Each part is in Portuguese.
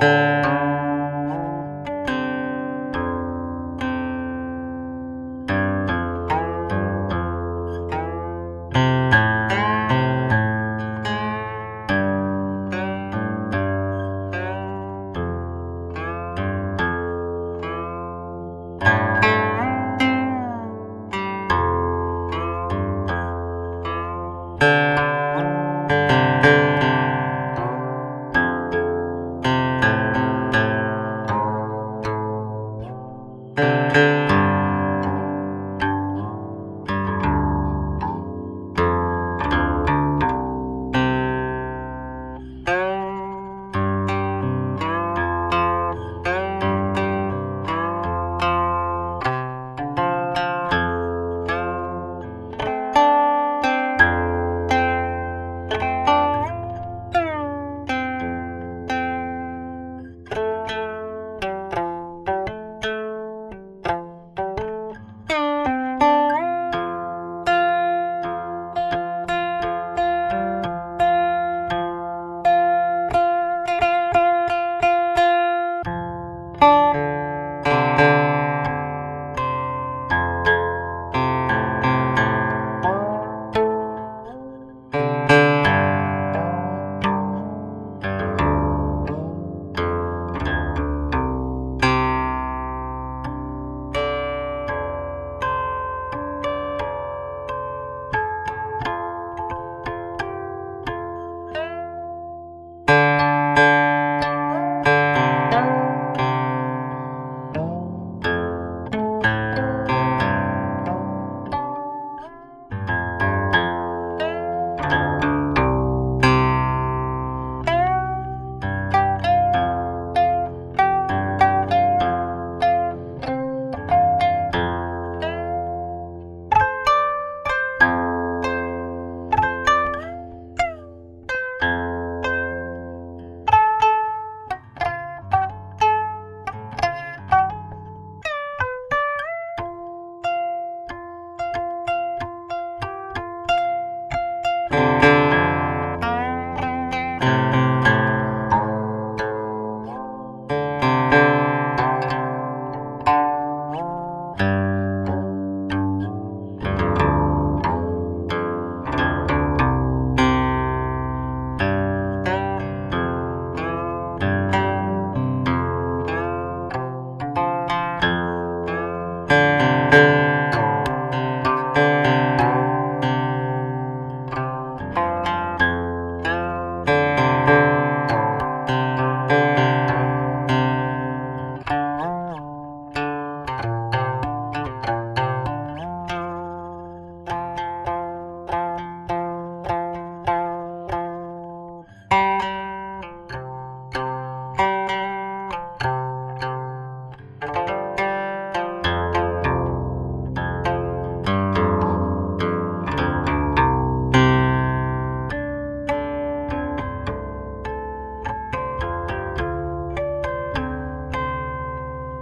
Música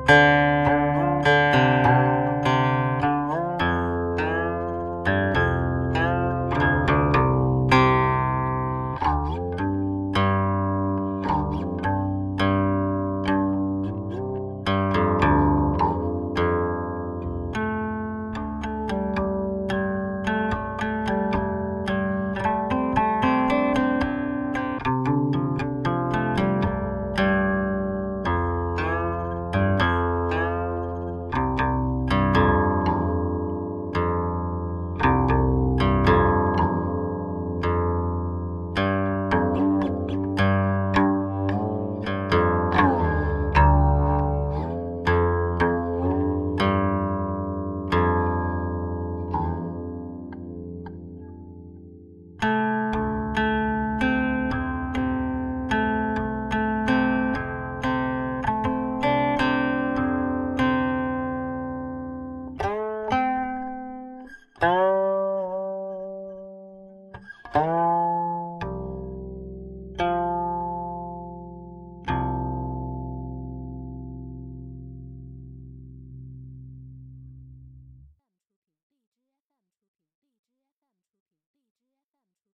Música